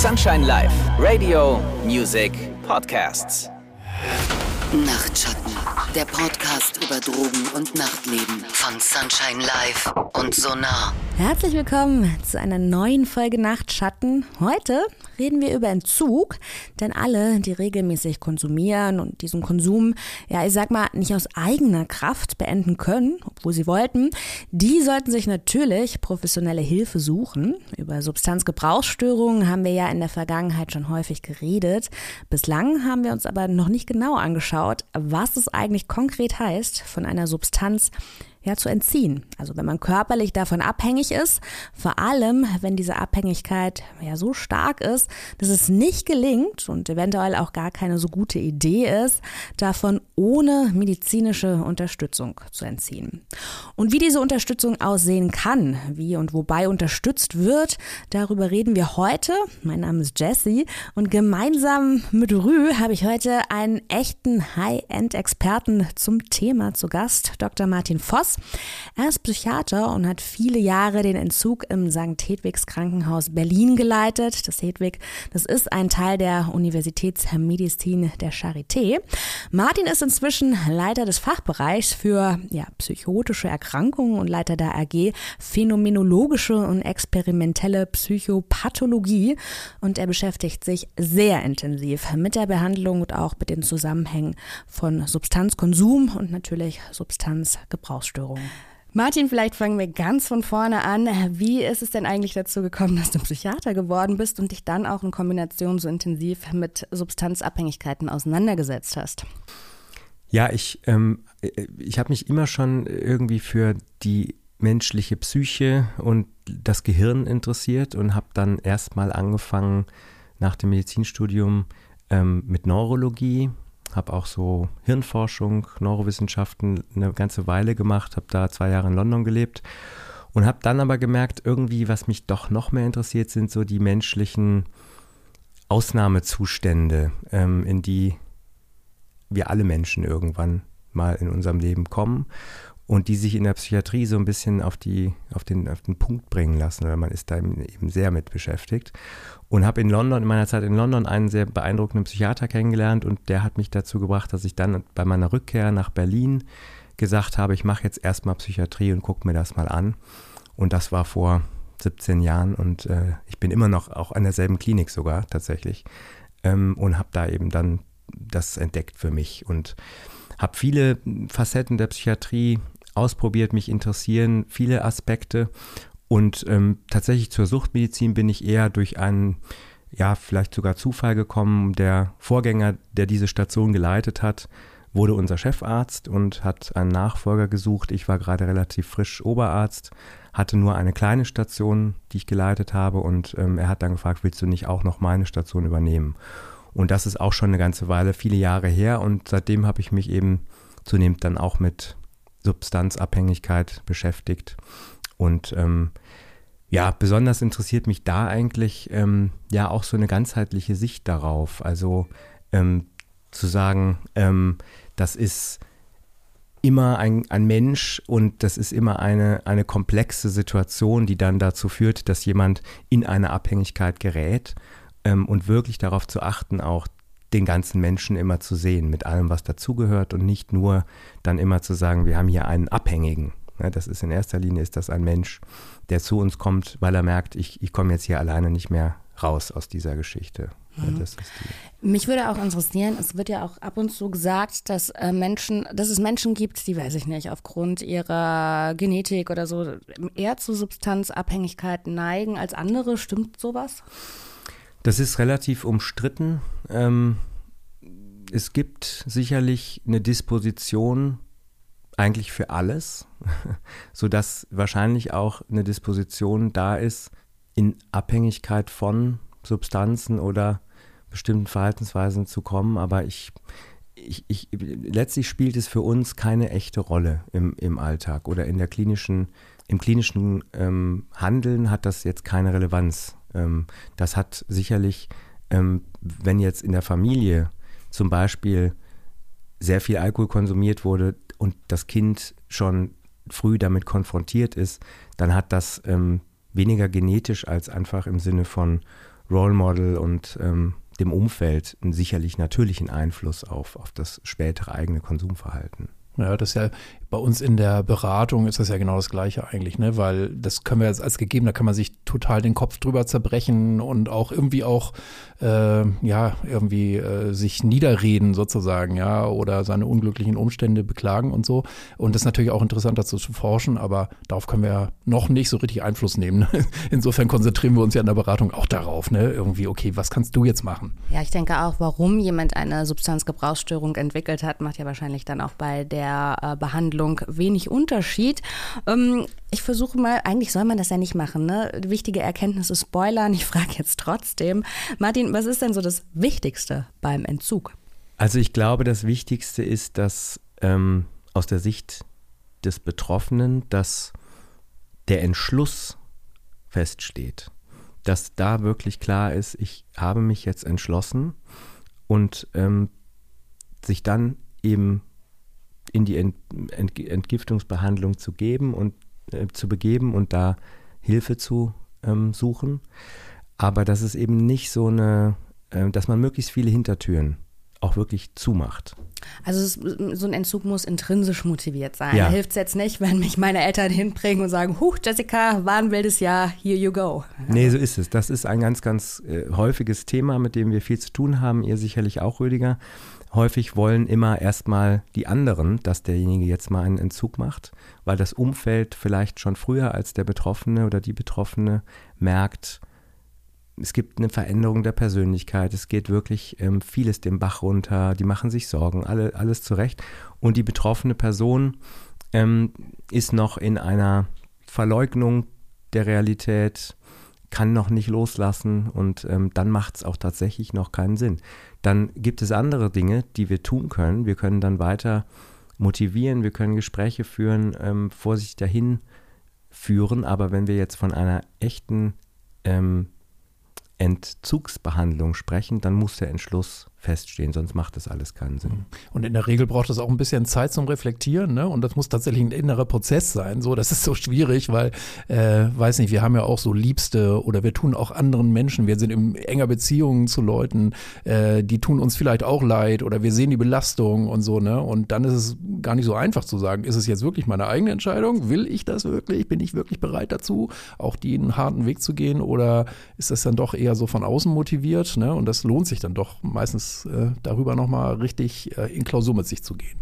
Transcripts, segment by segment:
Sunshine Live, Radio, Music, Podcasts. Nachtschatten, der Podcast über Drogen und Nachtleben von Sunshine Live und Sonar. Herzlich willkommen zu einer neuen Folge Nachtschatten. Heute reden wir über Entzug, denn alle, die regelmäßig konsumieren und diesen Konsum, ja, ich sag mal, nicht aus eigener Kraft beenden können, obwohl sie wollten, die sollten sich natürlich professionelle Hilfe suchen. Über Substanzgebrauchsstörungen haben wir ja in der Vergangenheit schon häufig geredet. Bislang haben wir uns aber noch nicht genau angeschaut, was es eigentlich konkret heißt, von einer Substanz ja, zu entziehen. Also wenn man körperlich davon abhängig ist, vor allem wenn diese Abhängigkeit ja so stark ist, dass es nicht gelingt und eventuell auch gar keine so gute Idee ist, davon ohne medizinische Unterstützung zu entziehen. Und wie diese Unterstützung aussehen kann, wie und wobei unterstützt wird, darüber reden wir heute. Mein Name ist Jessie und gemeinsam mit Rü habe ich heute einen echten High-End-Experten zum Thema zu Gast, Dr. Martin Voss. Voss. Er ist Psychiater und hat viele Jahre den Entzug im St. Hedwigs Krankenhaus Berlin geleitet. Das Hedwig, das ist ein Teil der Universitätsmedizin der Charité. Martin ist inzwischen Leiter des Fachbereichs für ja, psychotische Erkrankungen und Leiter der AG Phänomenologische und experimentelle Psychopathologie. Und er beschäftigt sich sehr intensiv mit der Behandlung und auch mit den Zusammenhängen von Substanzkonsum und natürlich Substanzgebrauchsstörungen. Essstörungen. Martin, vielleicht fangen wir ganz von vorne an. Wie ist es denn eigentlich dazu gekommen, dass du Psychiater geworden bist und dich dann auch in Kombination so intensiv mit Substanzabhängigkeiten auseinandergesetzt hast? Ja, ich, ähm, ich habe mich immer schon irgendwie für die menschliche Psyche und das Gehirn interessiert und habe dann erstmal angefangen nach dem Medizinstudium ähm, mit Neurologie habe auch so Hirnforschung, Neurowissenschaften eine ganze Weile gemacht, habe da zwei Jahre in London gelebt und habe dann aber gemerkt, irgendwie, was mich doch noch mehr interessiert, sind so die menschlichen Ausnahmezustände, ähm, in die wir alle Menschen irgendwann mal in unserem Leben kommen und die sich in der Psychiatrie so ein bisschen auf, die, auf, den, auf den Punkt bringen lassen, weil man ist da eben sehr mit beschäftigt. Und habe in London, in meiner Zeit in London, einen sehr beeindruckenden Psychiater kennengelernt und der hat mich dazu gebracht, dass ich dann bei meiner Rückkehr nach Berlin gesagt habe, ich mache jetzt erstmal Psychiatrie und gucke mir das mal an. Und das war vor 17 Jahren und äh, ich bin immer noch auch an derselben Klinik sogar tatsächlich ähm, und habe da eben dann das entdeckt für mich und habe viele Facetten der Psychiatrie ausprobiert, mich interessieren viele Aspekte. Und ähm, tatsächlich zur Suchtmedizin bin ich eher durch einen, ja, vielleicht sogar Zufall gekommen. Der Vorgänger, der diese Station geleitet hat, wurde unser Chefarzt und hat einen Nachfolger gesucht. Ich war gerade relativ frisch Oberarzt, hatte nur eine kleine Station, die ich geleitet habe und ähm, er hat dann gefragt, willst du nicht auch noch meine Station übernehmen? Und das ist auch schon eine ganze Weile, viele Jahre her und seitdem habe ich mich eben zunehmend dann auch mit Substanzabhängigkeit beschäftigt. Und ähm, ja, besonders interessiert mich da eigentlich ähm, ja auch so eine ganzheitliche Sicht darauf. Also ähm, zu sagen, ähm, das ist immer ein, ein Mensch und das ist immer eine, eine komplexe Situation, die dann dazu führt, dass jemand in eine Abhängigkeit gerät ähm, und wirklich darauf zu achten, auch den ganzen Menschen immer zu sehen, mit allem, was dazugehört und nicht nur dann immer zu sagen, wir haben hier einen Abhängigen. Ja, das ist in erster Linie ist das ein Mensch, der zu uns kommt, weil er merkt, ich, ich komme jetzt hier alleine nicht mehr raus aus dieser Geschichte. Mhm. Ja, Mich würde auch interessieren, es wird ja auch ab und zu gesagt, dass äh, Menschen, dass es Menschen gibt, die, weiß ich nicht, aufgrund ihrer Genetik oder so eher zu Substanzabhängigkeit neigen als andere. Stimmt sowas? Das ist relativ umstritten. Ähm, es gibt sicherlich eine Disposition eigentlich für alles, sodass wahrscheinlich auch eine Disposition da ist, in Abhängigkeit von Substanzen oder bestimmten Verhaltensweisen zu kommen. Aber ich, ich, ich, letztlich spielt es für uns keine echte Rolle im, im Alltag oder in der klinischen, im klinischen ähm, Handeln hat das jetzt keine Relevanz. Ähm, das hat sicherlich, ähm, wenn jetzt in der Familie zum Beispiel sehr viel Alkohol konsumiert wurde und das Kind schon früh damit konfrontiert ist, dann hat das ähm, weniger genetisch als einfach im Sinne von Role Model und dem Umfeld einen sicherlich natürlichen Einfluss auf, auf das spätere eigene Konsumverhalten. Ja, das ist ja bei uns in der Beratung ist das ja genau das Gleiche eigentlich, ne? Weil das können wir jetzt als gegeben, da kann man sich total den Kopf drüber zerbrechen und auch irgendwie auch äh, ja irgendwie äh, sich niederreden sozusagen, ja, oder seine unglücklichen Umstände beklagen und so. Und das ist natürlich auch interessant dazu zu forschen, aber darauf können wir noch nicht so richtig Einfluss nehmen. Insofern konzentrieren wir uns ja in der Beratung auch darauf, ne? Irgendwie, okay, was kannst du jetzt machen? Ja, ich denke auch, warum jemand eine Substanzgebrauchsstörung entwickelt hat, macht ja wahrscheinlich dann auch bei der äh, Behandlung Behandlung wenig Unterschied. Ähm, ich versuche mal, eigentlich soll man das ja nicht machen, ne? Wichtige Erkenntnisse spoilern. Ich frage jetzt trotzdem. Martin, was ist denn so das Wichtigste beim Entzug? Also ich glaube, das Wichtigste ist, dass ähm, aus der Sicht des Betroffenen, dass der Entschluss feststeht. Dass da wirklich klar ist, ich habe mich jetzt entschlossen und ähm, sich dann eben in die Ent Ent Entgiftungsbehandlung zu geben und äh, zu begeben und da Hilfe zu ähm, suchen. Aber dass es eben nicht so eine, äh, dass man möglichst viele Hintertüren auch wirklich zumacht. Also es, so ein Entzug muss intrinsisch motiviert sein. Ja. Da hilft es jetzt nicht, wenn mich meine Eltern hinbringen und sagen, huch, Jessica, war ein wildes Jahr, here you go. Nee, so ist es. Das ist ein ganz, ganz äh, häufiges Thema, mit dem wir viel zu tun haben. Ihr sicherlich auch, Rüdiger häufig wollen immer erstmal die anderen, dass derjenige jetzt mal einen Entzug macht, weil das Umfeld vielleicht schon früher als der Betroffene oder die Betroffene merkt, es gibt eine Veränderung der Persönlichkeit, es geht wirklich ähm, vieles dem Bach runter, die machen sich Sorgen, alle, alles zurecht. Und die betroffene Person ähm, ist noch in einer Verleugnung der Realität, kann noch nicht loslassen und ähm, dann macht es auch tatsächlich noch keinen Sinn. Dann gibt es andere Dinge, die wir tun können. Wir können dann weiter motivieren, wir können Gespräche führen, ähm, vorsichtig dahin führen, aber wenn wir jetzt von einer echten ähm, Entzugsbehandlung sprechen, dann muss der Entschluss feststehen, sonst macht das alles keinen Sinn. Und in der Regel braucht es auch ein bisschen Zeit zum Reflektieren, ne? Und das muss tatsächlich ein innerer Prozess sein. So, das ist so schwierig, weil, äh, weiß nicht, wir haben ja auch so Liebste oder wir tun auch anderen Menschen, wir sind in enger Beziehung zu Leuten, äh, die tun uns vielleicht auch leid oder wir sehen die Belastung und so, ne? Und dann ist es gar nicht so einfach zu sagen, ist es jetzt wirklich meine eigene Entscheidung? Will ich das wirklich? Bin ich wirklich bereit dazu, auch den harten Weg zu gehen? Oder ist das dann doch eher so von außen motiviert, ne? Und das lohnt sich dann doch meistens äh, darüber nochmal richtig äh, in Klausur mit sich zu gehen.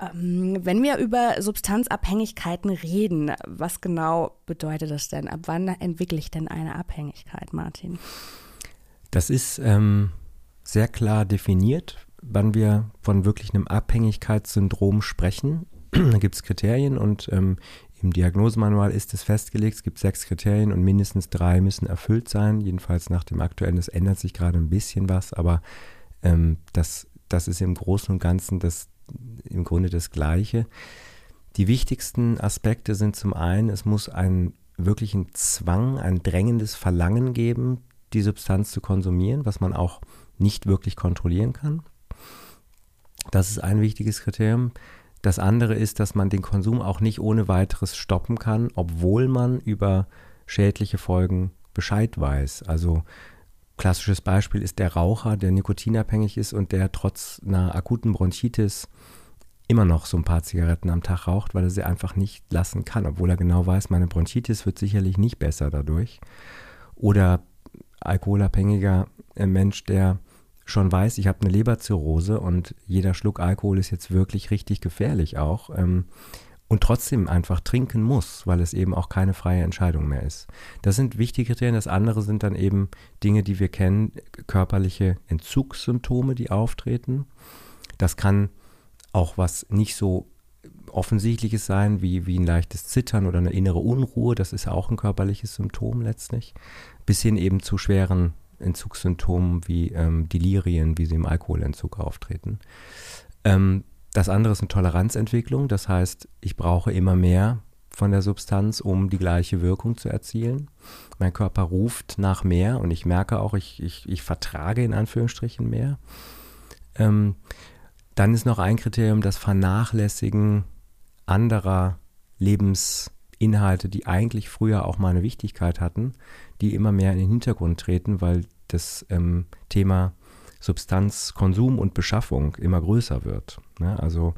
Ähm, wenn wir über Substanzabhängigkeiten reden, was genau bedeutet das denn? Ab wann entwickle ich denn eine Abhängigkeit, Martin? Das ist ähm, sehr klar definiert, wann wir von wirklich einem Abhängigkeitssyndrom sprechen. da gibt es Kriterien und ähm, im Diagnosemanual ist es festgelegt, es gibt sechs Kriterien und mindestens drei müssen erfüllt sein. Jedenfalls nach dem aktuellen, es ändert sich gerade ein bisschen was, aber ähm, das, das ist im Großen und Ganzen das, im Grunde das Gleiche. Die wichtigsten Aspekte sind zum einen, es muss einen wirklichen Zwang, ein drängendes Verlangen geben, die Substanz zu konsumieren, was man auch nicht wirklich kontrollieren kann. Das ist ein wichtiges Kriterium. Das andere ist, dass man den Konsum auch nicht ohne weiteres stoppen kann, obwohl man über schädliche Folgen Bescheid weiß. Also klassisches Beispiel ist der Raucher, der nikotinabhängig ist und der trotz einer akuten Bronchitis immer noch so ein paar Zigaretten am Tag raucht, weil er sie einfach nicht lassen kann, obwohl er genau weiß, meine Bronchitis wird sicherlich nicht besser dadurch. Oder alkoholabhängiger äh, Mensch, der schon weiß, ich habe eine Leberzirrhose und jeder Schluck Alkohol ist jetzt wirklich richtig gefährlich auch ähm, und trotzdem einfach trinken muss, weil es eben auch keine freie Entscheidung mehr ist. Das sind wichtige Kriterien. Das andere sind dann eben Dinge, die wir kennen, körperliche Entzugssymptome, die auftreten. Das kann auch was nicht so offensichtliches sein, wie, wie ein leichtes Zittern oder eine innere Unruhe. Das ist auch ein körperliches Symptom letztlich. Bis hin eben zu schweren Entzugssymptomen wie ähm, Delirien, wie sie im Alkoholentzug auftreten. Ähm, das andere ist eine Toleranzentwicklung, das heißt, ich brauche immer mehr von der Substanz, um die gleiche Wirkung zu erzielen. Mein Körper ruft nach mehr und ich merke auch, ich, ich, ich vertrage in Anführungsstrichen mehr. Ähm, dann ist noch ein Kriterium das Vernachlässigen anderer Lebens- Inhalte, die eigentlich früher auch mal eine Wichtigkeit hatten, die immer mehr in den Hintergrund treten, weil das ähm, Thema Substanzkonsum und Beschaffung immer größer wird. Ne? Also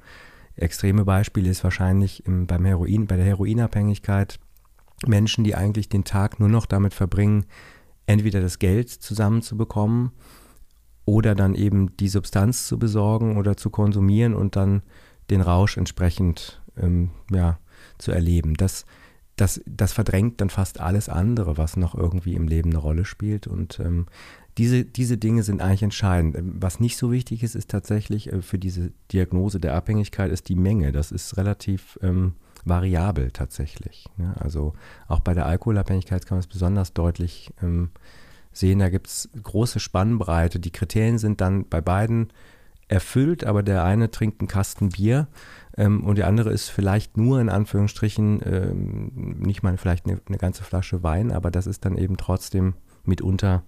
extreme Beispiele ist wahrscheinlich im, beim Heroin, bei der Heroinabhängigkeit Menschen, die eigentlich den Tag nur noch damit verbringen, entweder das Geld zusammenzubekommen oder dann eben die Substanz zu besorgen oder zu konsumieren und dann den Rausch entsprechend ähm, ja, zu erleben. Das, das, das verdrängt dann fast alles andere, was noch irgendwie im Leben eine Rolle spielt. Und ähm, diese, diese Dinge sind eigentlich entscheidend. Was nicht so wichtig ist, ist tatsächlich äh, für diese Diagnose der Abhängigkeit ist die Menge. Das ist relativ ähm, variabel tatsächlich. Ne? Also auch bei der Alkoholabhängigkeit kann man es besonders deutlich ähm, sehen. Da gibt es große Spannbreite. Die Kriterien sind dann bei beiden erfüllt, aber der eine trinkt einen Kasten Bier ähm, und der andere ist vielleicht nur in Anführungsstrichen ähm, nicht mal vielleicht eine, eine, ganze Flasche Wein, aber das ist dann eben trotzdem mitunter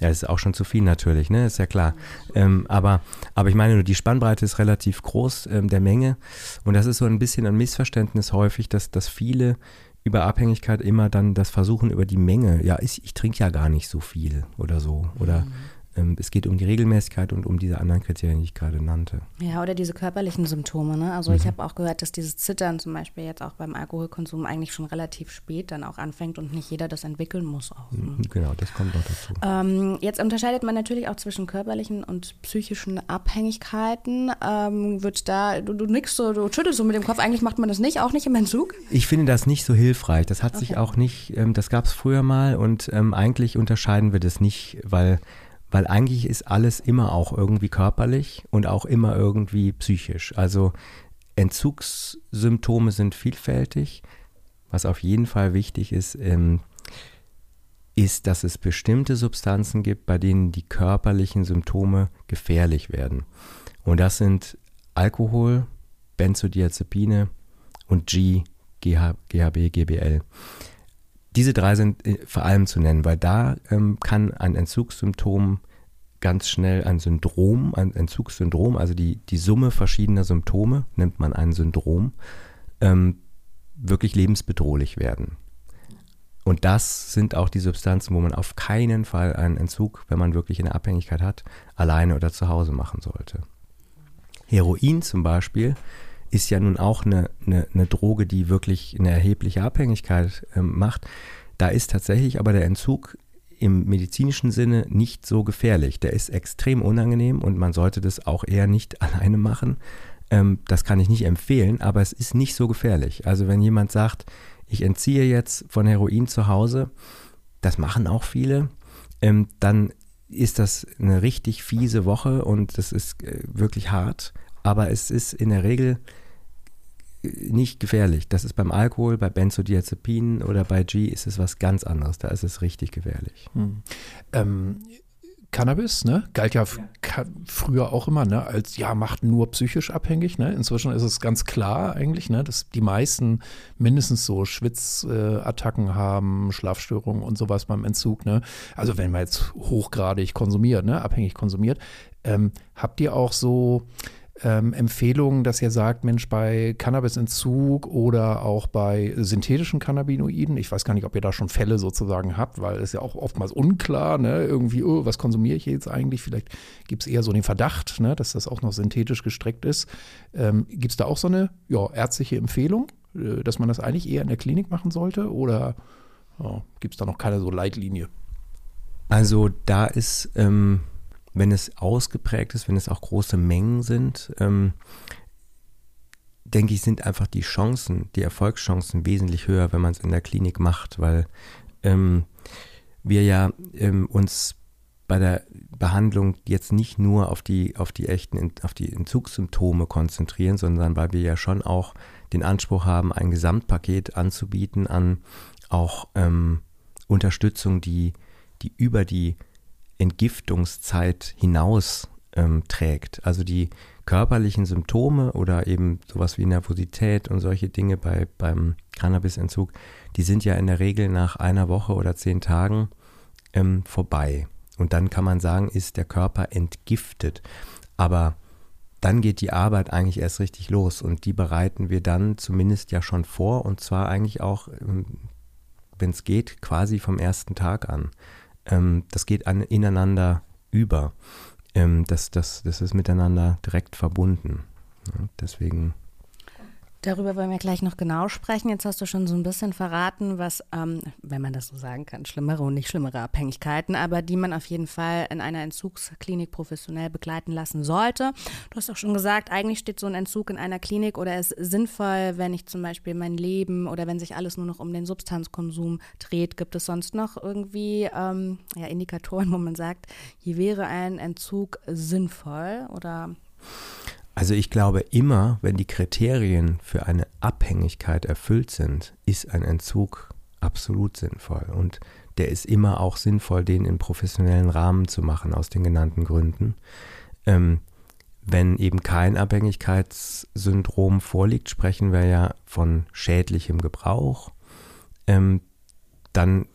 ja, ist auch schon zu viel natürlich, ne? Ist ja klar. Ähm, aber, aber ich meine nur, die Spannbreite ist relativ groß ähm, der Menge. Und das ist so ein bisschen ein Missverständnis häufig, dass, dass viele über Abhängigkeit immer dann das versuchen über die Menge. Ja, ich, ich trinke ja gar nicht so viel oder so. Oder mhm. Ähm, es geht um die Regelmäßigkeit und um diese anderen Kriterien, die ich gerade nannte. Ja, oder diese körperlichen Symptome. Ne? Also mhm. ich habe auch gehört, dass dieses Zittern zum Beispiel jetzt auch beim Alkoholkonsum eigentlich schon relativ spät dann auch anfängt und nicht jeder das entwickeln muss auch. Ne? Mhm, genau, das kommt noch dazu. Ähm, jetzt unterscheidet man natürlich auch zwischen körperlichen und psychischen Abhängigkeiten. Ähm, wird da, du, du nix so, du schüttelst so mit dem Kopf, eigentlich macht man das nicht, auch nicht im Entzug? Ich finde das nicht so hilfreich. Das hat okay. sich auch nicht, ähm, das gab es früher mal und ähm, eigentlich unterscheiden wir das nicht, weil weil eigentlich ist alles immer auch irgendwie körperlich und auch immer irgendwie psychisch. Also Entzugssymptome sind vielfältig. Was auf jeden Fall wichtig ist, ähm, ist, dass es bestimmte Substanzen gibt, bei denen die körperlichen Symptome gefährlich werden. Und das sind Alkohol, Benzodiazepine und G, GH, GHB, GBL. Diese drei sind äh, vor allem zu nennen, weil da ähm, kann ein Entzugssymptom ganz schnell ein Syndrom, ein Entzugssyndrom, also die, die Summe verschiedener Symptome, nennt man ein Syndrom, ähm, wirklich lebensbedrohlich werden. Und das sind auch die Substanzen, wo man auf keinen Fall einen Entzug, wenn man wirklich eine Abhängigkeit hat, alleine oder zu Hause machen sollte. Heroin zum Beispiel ist ja nun auch eine, eine, eine Droge, die wirklich eine erhebliche Abhängigkeit äh, macht. Da ist tatsächlich aber der Entzug im medizinischen Sinne nicht so gefährlich. Der ist extrem unangenehm und man sollte das auch eher nicht alleine machen. Ähm, das kann ich nicht empfehlen, aber es ist nicht so gefährlich. Also wenn jemand sagt, ich entziehe jetzt von Heroin zu Hause, das machen auch viele, ähm, dann ist das eine richtig fiese Woche und das ist äh, wirklich hart. Aber es ist in der Regel nicht gefährlich. Das ist beim Alkohol, bei Benzodiazepinen oder bei G ist es was ganz anderes. Da ist es richtig gefährlich. Hm. Ähm, Cannabis, ne, galt ja, ja, früher auch immer, ne, als ja, macht nur psychisch abhängig, ne. Inzwischen ist es ganz klar eigentlich, ne, dass die meisten mindestens so Schwitzattacken haben, Schlafstörungen und sowas beim Entzug, ne. Also wenn man jetzt hochgradig konsumiert, ne, abhängig konsumiert, ähm, habt ihr auch so ähm, Empfehlungen, dass ihr sagt, Mensch, bei Cannabisentzug oder auch bei synthetischen Cannabinoiden, ich weiß gar nicht, ob ihr da schon Fälle sozusagen habt, weil es ja auch oftmals unklar, ne, irgendwie, oh, was konsumiere ich jetzt eigentlich? Vielleicht gibt es eher so den Verdacht, ne, dass das auch noch synthetisch gestreckt ist. Ähm, gibt es da auch so eine ja, ärztliche Empfehlung, äh, dass man das eigentlich eher in der Klinik machen sollte oder ja, gibt es da noch keine so Leitlinie? Also da ist ähm wenn es ausgeprägt ist, wenn es auch große Mengen sind, ähm, denke ich, sind einfach die Chancen, die Erfolgschancen wesentlich höher, wenn man es in der Klinik macht, weil ähm, wir ja ähm, uns bei der Behandlung jetzt nicht nur auf die, auf die echten, auf die Entzugssymptome konzentrieren, sondern weil wir ja schon auch den Anspruch haben, ein Gesamtpaket anzubieten an auch ähm, Unterstützung, die, die über die Entgiftungszeit hinaus ähm, trägt. Also die körperlichen Symptome oder eben sowas wie Nervosität und solche Dinge bei, beim Cannabisentzug, die sind ja in der Regel nach einer Woche oder zehn Tagen ähm, vorbei. Und dann kann man sagen, ist der Körper entgiftet. Aber dann geht die Arbeit eigentlich erst richtig los und die bereiten wir dann zumindest ja schon vor und zwar eigentlich auch, ähm, wenn es geht, quasi vom ersten Tag an. Ähm, das geht an, ineinander über. Ähm, das, das, das ist miteinander direkt verbunden. deswegen Darüber wollen wir gleich noch genau sprechen. Jetzt hast du schon so ein bisschen verraten, was, ähm, wenn man das so sagen kann, schlimmere und nicht schlimmere Abhängigkeiten, aber die man auf jeden Fall in einer Entzugsklinik professionell begleiten lassen sollte. Du hast auch schon gesagt, eigentlich steht so ein Entzug in einer Klinik oder ist sinnvoll, wenn ich zum Beispiel mein Leben oder wenn sich alles nur noch um den Substanzkonsum dreht. Gibt es sonst noch irgendwie ähm, ja, Indikatoren, wo man sagt, hier wäre ein Entzug sinnvoll oder? Also ich glaube immer, wenn die Kriterien für eine Abhängigkeit erfüllt sind, ist ein Entzug absolut sinnvoll. Und der ist immer auch sinnvoll, den in professionellen Rahmen zu machen, aus den genannten Gründen. Ähm, wenn eben kein Abhängigkeitssyndrom vorliegt, sprechen wir ja von schädlichem Gebrauch. Ähm, dann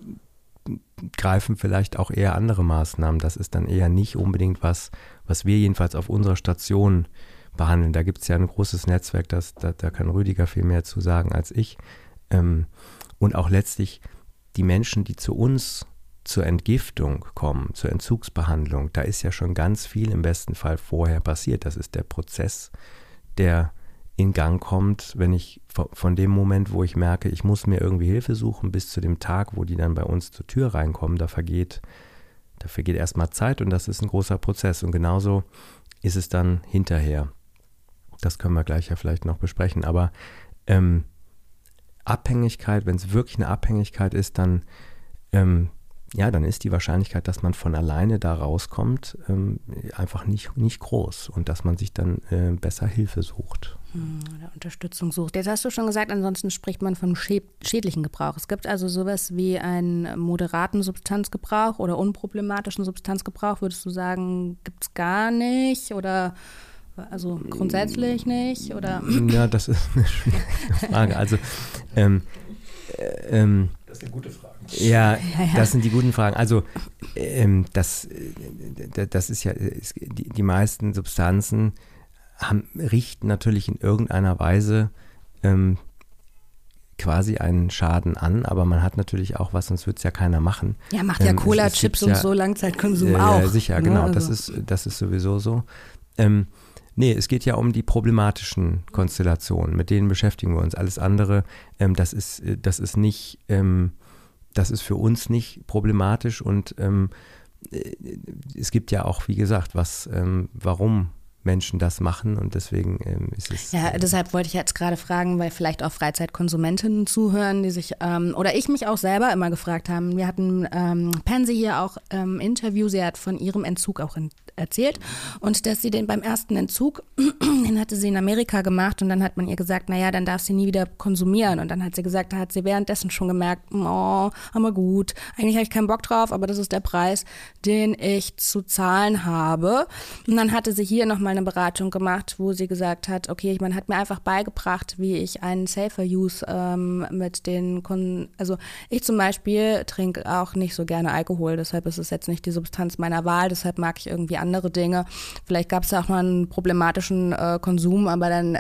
greifen vielleicht auch eher andere Maßnahmen. Das ist dann eher nicht unbedingt was, was wir jedenfalls auf unserer Station äh, behandeln. Da gibt es ja ein großes Netzwerk, das, da, da, kann Rüdiger viel mehr zu sagen als ich. Ähm, und auch letztlich die Menschen, die zu uns zur Entgiftung kommen, zur Entzugsbehandlung, da ist ja schon ganz viel im besten Fall vorher passiert. Das ist der Prozess, der in Gang kommt, wenn ich von dem Moment, wo ich merke, ich muss mir irgendwie Hilfe suchen, bis zu dem Tag, wo die dann bei uns zur Tür reinkommen, da vergeht, da vergeht erstmal Zeit und das ist ein großer Prozess. Und genauso ist es dann hinterher. Das können wir gleich ja vielleicht noch besprechen. Aber ähm, Abhängigkeit, wenn es wirklich eine Abhängigkeit ist, dann ähm, ja, dann ist die Wahrscheinlichkeit, dass man von alleine da rauskommt, ähm, einfach nicht, nicht groß und dass man sich dann äh, besser Hilfe sucht. Hm, oder Unterstützung sucht. Jetzt hast du schon gesagt, ansonsten spricht man von schädlichen Gebrauch. Es gibt also sowas wie einen moderaten Substanzgebrauch oder unproblematischen Substanzgebrauch. Würdest du sagen, gibt es gar nicht oder also grundsätzlich nicht? Oder? Ja, das ist eine schwierige Frage. Also, ähm, äh, ähm, das sind gute Fragen. Ja, das sind die guten Fragen. Also, ähm, das, äh, das ist ja, die, die meisten Substanzen haben, richten natürlich in irgendeiner Weise ähm, quasi einen Schaden an, aber man hat natürlich auch was, sonst würde es ja keiner machen. Ja, macht ja ähm, Cola-Chips und ja, so Langzeitkonsum äh, auch. Sicher, ne? genau, also. das, ist, das ist sowieso so. Ähm, Nee, es geht ja um die problematischen Konstellationen, mit denen beschäftigen wir uns. Alles andere, ähm, das, ist, äh, das ist nicht, ähm, das ist für uns nicht problematisch und ähm, äh, es gibt ja auch, wie gesagt, was, ähm, warum Menschen das machen und deswegen ähm, ist es. Ja, äh, deshalb wollte ich jetzt gerade fragen, weil vielleicht auch Freizeitkonsumentinnen zuhören, die sich ähm, oder ich mich auch selber immer gefragt haben. Wir hatten ähm, Pansy hier auch im Interview, sie hat von ihrem Entzug auch in, erzählt und dass sie den beim ersten Entzug, den hatte sie in Amerika gemacht und dann hat man ihr gesagt, naja, dann darf sie nie wieder konsumieren und dann hat sie gesagt, da hat sie währenddessen schon gemerkt, oh, aber gut, eigentlich habe ich keinen Bock drauf, aber das ist der Preis, den ich zu zahlen habe. Und dann hatte sie hier nochmal eine Beratung gemacht, wo sie gesagt hat, okay, man hat mir einfach beigebracht, wie ich einen Safer Use ähm, mit den Kunden, also ich zum Beispiel trinke auch nicht so gerne Alkohol, deshalb ist es jetzt nicht die Substanz meiner Wahl, deshalb mag ich irgendwie andere Dinge. Vielleicht gab es auch mal einen problematischen äh, Konsum, aber dann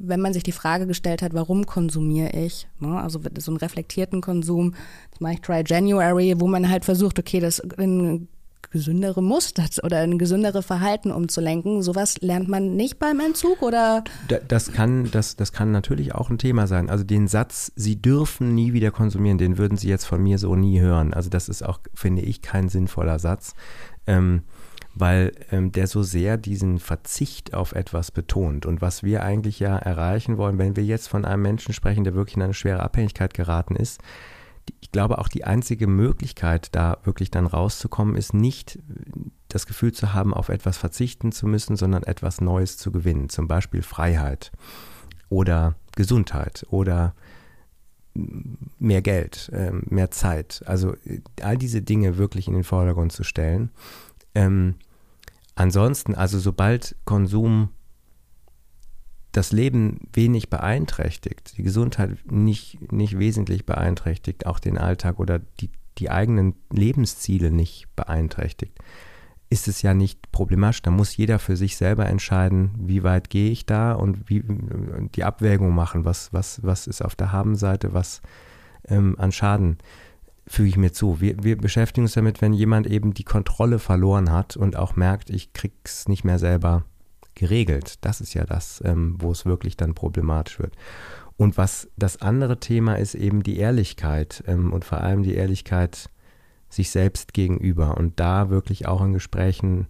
wenn man sich die Frage gestellt hat, warum konsumiere ich, ne? also so einen reflektierten Konsum, das mache ich Try January, wo man halt versucht, okay, das in gesündere Muster oder ein gesündere Verhalten umzulenken. Sowas lernt man nicht beim Entzug oder? Das kann, das, das kann natürlich auch ein Thema sein. Also den Satz, Sie dürfen nie wieder konsumieren, den würden Sie jetzt von mir so nie hören. Also das ist auch, finde ich, kein sinnvoller Satz. Ähm, weil ähm, der so sehr diesen Verzicht auf etwas betont. Und was wir eigentlich ja erreichen wollen, wenn wir jetzt von einem Menschen sprechen, der wirklich in eine schwere Abhängigkeit geraten ist, ich glaube auch die einzige Möglichkeit, da wirklich dann rauszukommen, ist nicht das Gefühl zu haben, auf etwas verzichten zu müssen, sondern etwas Neues zu gewinnen. Zum Beispiel Freiheit oder Gesundheit oder mehr Geld, ähm, mehr Zeit. Also all diese Dinge wirklich in den Vordergrund zu stellen. Ähm, ansonsten, also sobald Konsum das Leben wenig beeinträchtigt, die Gesundheit nicht, nicht wesentlich beeinträchtigt, auch den Alltag oder die, die eigenen Lebensziele nicht beeinträchtigt, ist es ja nicht problematisch. Da muss jeder für sich selber entscheiden, wie weit gehe ich da und wie die Abwägung machen, was, was, was ist auf der Habenseite, was ähm, an Schaden füge ich mir zu. Wir, wir beschäftigen uns damit, wenn jemand eben die Kontrolle verloren hat und auch merkt, ich krieg's nicht mehr selber geregelt. Das ist ja das, ähm, wo es wirklich dann problematisch wird. Und was das andere Thema ist, eben die Ehrlichkeit ähm, und vor allem die Ehrlichkeit sich selbst gegenüber und da wirklich auch in Gesprächen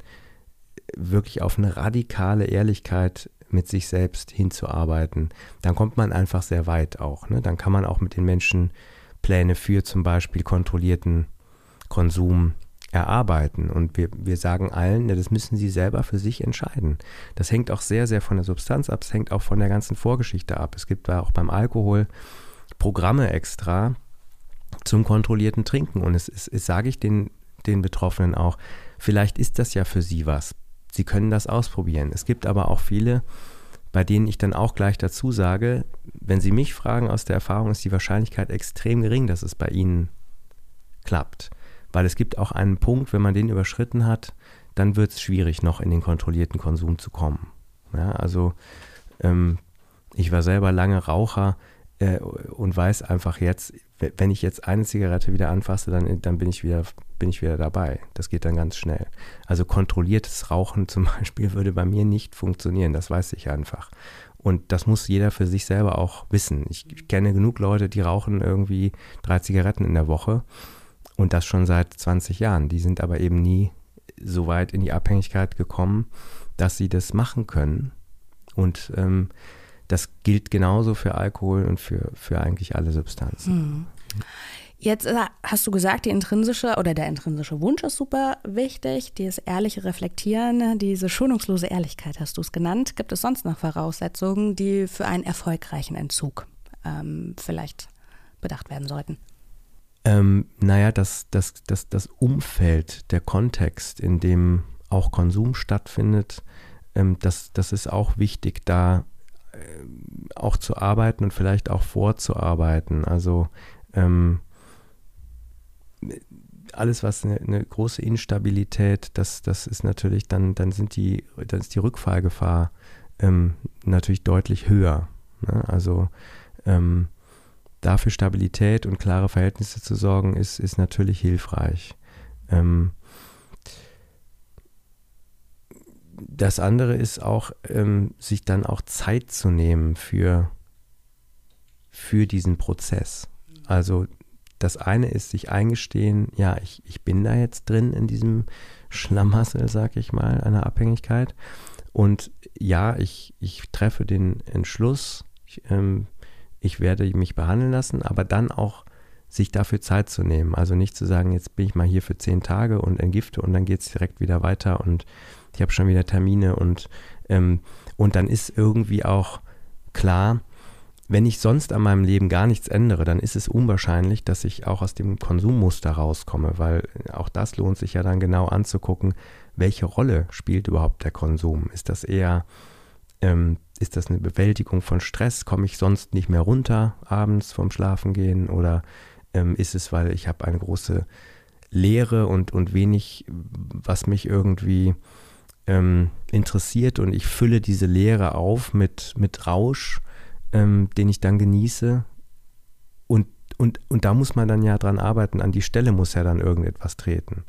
wirklich auf eine radikale Ehrlichkeit mit sich selbst hinzuarbeiten, dann kommt man einfach sehr weit auch. Ne? Dann kann man auch mit den Menschen Pläne für zum Beispiel kontrollierten Konsum erarbeiten. Und wir, wir sagen allen, das müssen sie selber für sich entscheiden. Das hängt auch sehr, sehr von der Substanz ab, es hängt auch von der ganzen Vorgeschichte ab. Es gibt da auch beim Alkohol Programme extra zum kontrollierten Trinken. Und es, es, es sage ich den, den Betroffenen auch, vielleicht ist das ja für sie was. Sie können das ausprobieren. Es gibt aber auch viele, bei denen ich dann auch gleich dazu sage, wenn Sie mich fragen aus der Erfahrung, ist die Wahrscheinlichkeit extrem gering, dass es bei Ihnen klappt. Weil es gibt auch einen Punkt, wenn man den überschritten hat, dann wird es schwierig, noch in den kontrollierten Konsum zu kommen. Ja, also ähm, ich war selber lange Raucher äh, und weiß einfach jetzt, wenn ich jetzt eine Zigarette wieder anfasse, dann, dann bin, ich wieder, bin ich wieder dabei. Das geht dann ganz schnell. Also kontrolliertes Rauchen zum Beispiel würde bei mir nicht funktionieren, das weiß ich einfach. Und das muss jeder für sich selber auch wissen. Ich kenne genug Leute, die rauchen irgendwie drei Zigaretten in der Woche und das schon seit 20 Jahren. Die sind aber eben nie so weit in die Abhängigkeit gekommen, dass sie das machen können. Und ähm, das gilt genauso für Alkohol und für, für eigentlich alle Substanzen. Hm. Jetzt äh, hast du gesagt, die intrinsische oder der intrinsische Wunsch ist super wichtig, dieses ehrliche Reflektieren, diese schonungslose Ehrlichkeit hast du es genannt. Gibt es sonst noch Voraussetzungen, die für einen erfolgreichen Entzug ähm, vielleicht bedacht werden sollten? Ähm, naja, das, das, das, das Umfeld, der Kontext, in dem auch Konsum stattfindet, ähm, das, das ist auch wichtig, da äh, auch zu arbeiten und vielleicht auch vorzuarbeiten. Also ähm, alles, was eine, eine, große Instabilität, das, das ist natürlich dann, dann sind die, dann ist die Rückfallgefahr ähm, natürlich deutlich höher. Ne? Also ähm, dafür Stabilität und klare Verhältnisse zu sorgen, ist, ist natürlich hilfreich. Ähm, das andere ist auch, ähm, sich dann auch Zeit zu nehmen für, für diesen Prozess. Also das eine ist sich eingestehen, ja, ich, ich bin da jetzt drin in diesem Schlamassel, sag ich mal, einer Abhängigkeit. Und ja, ich, ich treffe den Entschluss, ich, ähm, ich werde mich behandeln lassen, aber dann auch sich dafür Zeit zu nehmen. Also nicht zu sagen, jetzt bin ich mal hier für zehn Tage und entgifte und dann geht es direkt wieder weiter und ich habe schon wieder Termine und, ähm, und dann ist irgendwie auch klar, wenn ich sonst an meinem Leben gar nichts ändere, dann ist es unwahrscheinlich, dass ich auch aus dem Konsummuster rauskomme, weil auch das lohnt sich ja dann genau anzugucken, welche Rolle spielt überhaupt der Konsum? Ist das eher, ähm, ist das eine Bewältigung von Stress? Komme ich sonst nicht mehr runter abends vom Schlafengehen? Oder ähm, ist es, weil ich habe eine große Leere und, und wenig, was mich irgendwie ähm, interessiert und ich fülle diese Leere auf mit, mit Rausch, ähm, den ich dann genieße. Und, und, und da muss man dann ja dran arbeiten, an die Stelle muss ja dann irgendetwas treten.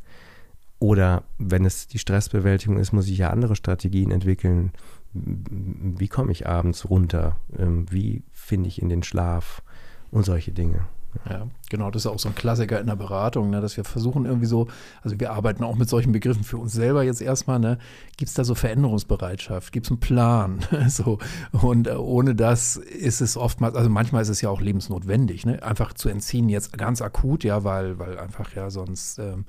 Oder wenn es die Stressbewältigung ist, muss ich ja andere Strategien entwickeln. Wie komme ich abends runter? Ähm, wie finde ich in den Schlaf? Und solche Dinge. Ja, genau, das ist auch so ein Klassiker in der Beratung, ne, dass wir versuchen irgendwie so, also wir arbeiten auch mit solchen Begriffen für uns selber jetzt erstmal, ne, gibt es da so Veränderungsbereitschaft, gibt es einen Plan, so. Und äh, ohne das ist es oftmals, also manchmal ist es ja auch lebensnotwendig, ne, einfach zu entziehen jetzt ganz akut, ja, weil, weil einfach ja sonst ähm,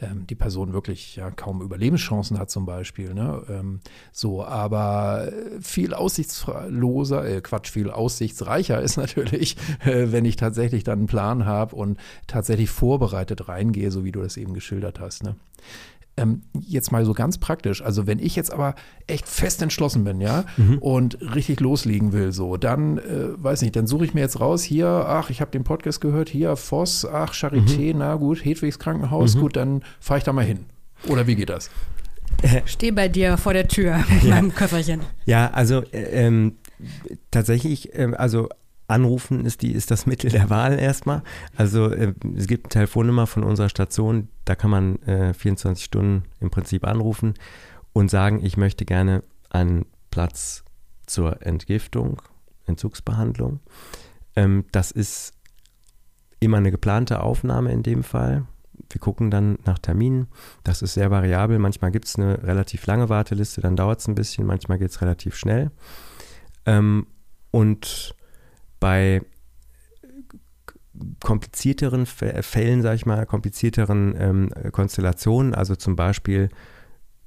ähm, die Person wirklich ja kaum Überlebenschancen hat zum Beispiel, ne, ähm, so, aber viel aussichtsloser, äh, Quatsch, viel aussichtsreicher ist natürlich, äh, wenn ich tatsächlich dann einen Plan habe und tatsächlich vorbereitet reingehe, so wie du das eben geschildert hast. Ne? Ähm, jetzt mal so ganz praktisch, also wenn ich jetzt aber echt fest entschlossen bin, ja, mhm. und richtig loslegen will, so, dann, äh, weiß nicht, dann suche ich mir jetzt raus, hier, ach, ich habe den Podcast gehört, hier, Voss, ach, Charité, mhm. na gut, Hedwigs Krankenhaus, mhm. gut, dann fahre ich da mal hin. Oder wie geht das? Stehe bei dir vor der Tür mit Ja. meinem Köfferchen. Ja, also äh, ähm, tatsächlich, ähm, also anrufen ist die ist das Mittel der Wahl erstmal. Also äh, es gibt eine Telefonnummer von unserer Station, da kann man äh, 24 Stunden im Prinzip anrufen und sagen, ich möchte gerne einen Platz zur Entgiftung, Entzugsbehandlung. Ähm, das ist immer eine geplante Aufnahme in dem Fall. Wir gucken dann nach Terminen. Das ist sehr variabel. Manchmal gibt es eine relativ lange Warteliste, dann dauert es ein bisschen. Manchmal geht es relativ schnell. Ähm, und bei komplizierteren Fä- Fällen, sage ich mal, komplizierteren ähm, Konstellationen, also zum Beispiel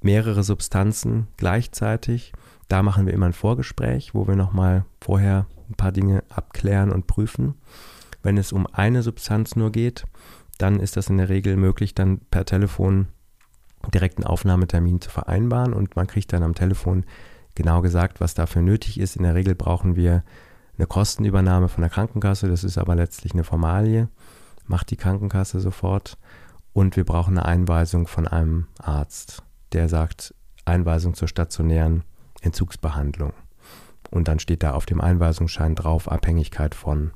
mehrere Substanzen gleichzeitig, da machen wir immer ein Vorgespräch, wo wir nochmal vorher ein paar Dinge abklären und prüfen. Wenn es um eine Substanz nur geht, dann ist das in der Regel möglich, dann per Telefon direkt einen Aufnahmetermin zu vereinbaren und man kriegt dann am Telefon genau gesagt, was dafür nötig ist. In der Regel brauchen wir eine Kostenübernahme von der Krankenkasse, das ist aber letztlich eine Formalie, macht die Krankenkasse sofort und wir brauchen eine Einweisung von einem Arzt, der sagt Einweisung zur stationären Entzugsbehandlung. Und dann steht da auf dem Einweisungsschein drauf Abhängigkeit von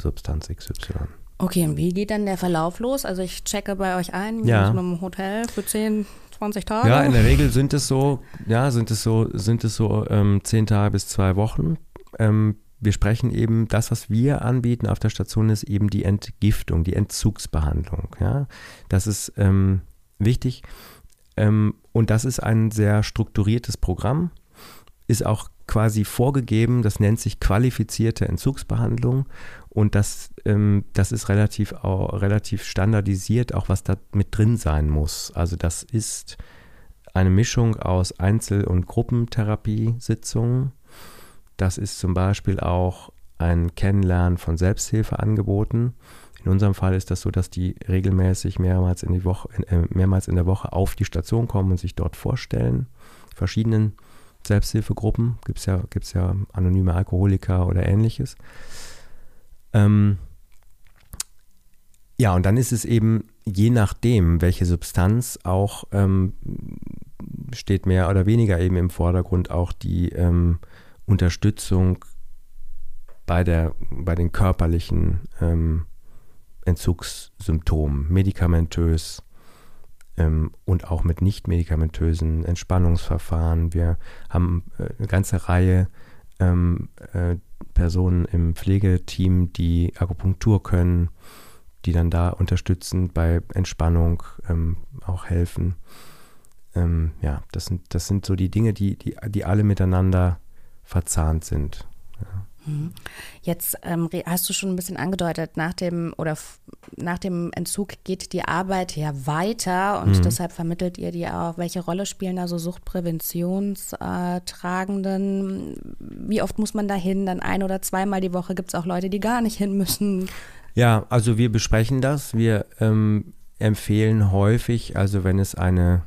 Substanz XY. Okay, und wie geht dann der Verlauf los? Also ich checke bei euch ein, Ja. in einem Hotel für 10, 20 Tage. Ja, in der Regel sind es so, ja, sind es so, sind es so ähm, zehn Tage bis zwei Wochen. Ähm, wir sprechen eben, das, was wir anbieten auf der Station, ist eben die Entgiftung, die Entzugsbehandlung. Ja, das ist ähm, wichtig. Ähm, und das ist ein sehr strukturiertes Programm, ist auch quasi vorgegeben, das nennt sich qualifizierte Entzugsbehandlung und das, ähm, das ist relativ, auch, relativ standardisiert, auch was da mit drin sein muss. Also das ist eine Mischung aus Einzel- und Gruppentherapiesitzungen. Das ist zum Beispiel auch ein Kennenlernen von Selbsthilfeangeboten. In unserem Fall ist das so, dass die regelmäßig mehrmals in, die Woche, äh, mehrmals in der Woche auf die Station kommen und sich dort vorstellen. Verschiedenen Selbsthilfegruppen gibt es ja, gibt's ja anonyme Alkoholiker oder ähnliches. Ähm, ja, und dann ist es eben je nachdem, welche Substanz auch ähm, steht mehr oder weniger eben im Vordergrund auch die ähm, Unterstützung bei, der, bei den körperlichen ähm, Entzugssymptomen, medikamentös ähm, und auch mit nicht medikamentösen Entspannungsverfahren. Wir haben äh, eine ganze Reihe ähm, äh, Personen im Pflegeteam, die Akupunktur können, die dann da unterstützend bei Entspannung ähm, auch helfen. Ähm, ja, das sind, das sind so die Dinge, die, die, die alle miteinander verzahnt sind. Jetzt ähm, hast du schon ein bisschen angedeutet, nach dem oder nach dem Entzug geht die Arbeit ja weiter und Mhm. deshalb vermittelt ihr die auch. Welche Rolle spielen da so Suchtpräventionstragenden? Wie oft muss man da hin? Dann ein oder zweimal die Woche gibt es auch Leute, die gar nicht hin müssen. Ja, also wir besprechen das. Wir ähm, empfehlen häufig, also wenn es eine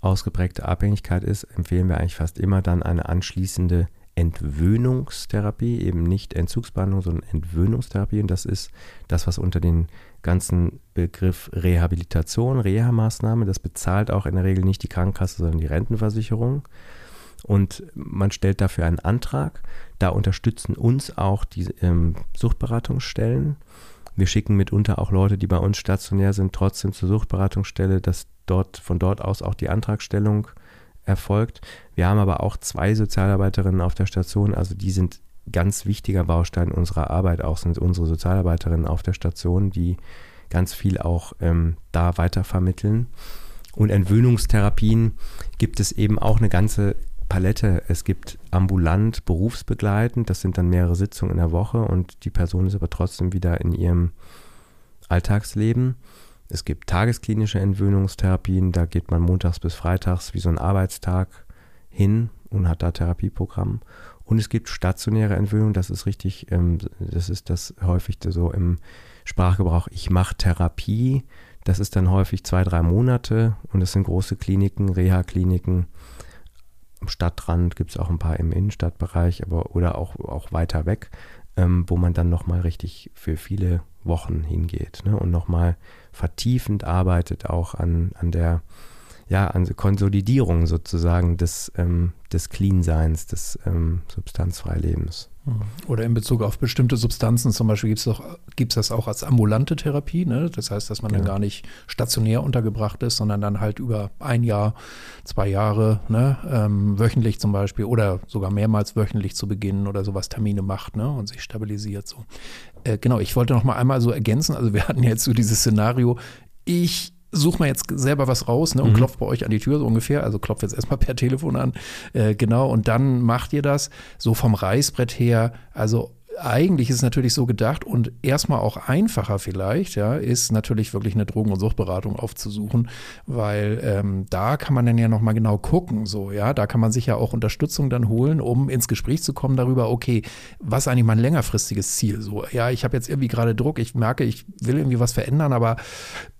ausgeprägte Abhängigkeit ist, empfehlen wir eigentlich fast immer dann eine anschließende Entwöhnungstherapie, eben nicht Entzugsbehandlung, sondern Entwöhnungstherapie. Und das ist das, was unter den ganzen Begriff Rehabilitation, Reha-Maßnahme, das bezahlt auch in der Regel nicht die Krankenkasse, sondern die Rentenversicherung. Und man stellt dafür einen Antrag. Da unterstützen uns auch die ähm, Suchtberatungsstellen. Wir schicken mitunter auch Leute, die bei uns stationär sind, trotzdem zur Suchtberatungsstelle, dass dort von dort aus auch die Antragstellung erfolgt. Wir haben aber auch zwei Sozialarbeiterinnen auf der Station, also die sind ganz wichtiger Baustein unserer Arbeit, auch sind unsere Sozialarbeiterinnen auf der Station, die ganz viel auch ähm, da weitervermitteln. Und Entwöhnungstherapien gibt es eben auch eine ganze Palette. Es gibt ambulant, berufsbegleitend, das sind dann mehrere Sitzungen in der Woche und die Person ist aber trotzdem wieder in ihrem Alltagsleben. Es gibt tagesklinische Entwöhnungstherapien, da geht man montags bis freitags wie so ein Arbeitstag hin und hat da Therapieprogramm. Und es gibt stationäre Entwöhnung, das ist richtig, ähm, das ist das häufigste so im Sprachgebrauch, ich mache Therapie. Das ist dann häufig zwei, drei Monate und es sind große Kliniken, Reha-Kliniken. Am Stadtrand gibt es auch ein paar im Innenstadtbereich, aber oder auch, auch weiter weg, ähm, wo man dann nochmal richtig für viele Wochen hingeht ne, und nochmal vertiefend arbeitet auch an, an der ja, an Konsolidierung sozusagen des, ähm, des Clean-Seins, des ähm, Substanzfreilebens. Oder in Bezug auf bestimmte Substanzen, zum Beispiel gibt es das auch als ambulante Therapie. Ne? Das heißt, dass man ja. dann gar nicht stationär untergebracht ist, sondern dann halt über ein Jahr, zwei Jahre, ne? ähm, wöchentlich zum Beispiel oder sogar mehrmals wöchentlich zu beginnen oder sowas Termine macht ne? und sich stabilisiert. So. Äh, genau, ich wollte noch mal einmal so ergänzen. Also wir hatten jetzt so dieses Szenario, ich such mal jetzt selber was raus ne, und mhm. klopft bei euch an die Tür so ungefähr. Also klopft jetzt erstmal per Telefon an. Äh, genau, und dann macht ihr das so vom Reißbrett her. Also eigentlich ist es natürlich so gedacht und erstmal auch einfacher vielleicht, ja, ist natürlich wirklich eine Drogen- und Suchtberatung aufzusuchen, weil ähm, da kann man dann ja nochmal genau gucken, so, ja, da kann man sich ja auch Unterstützung dann holen, um ins Gespräch zu kommen darüber, okay, was eigentlich mein längerfristiges Ziel? So, ja, ich habe jetzt irgendwie gerade Druck, ich merke, ich will irgendwie was verändern, aber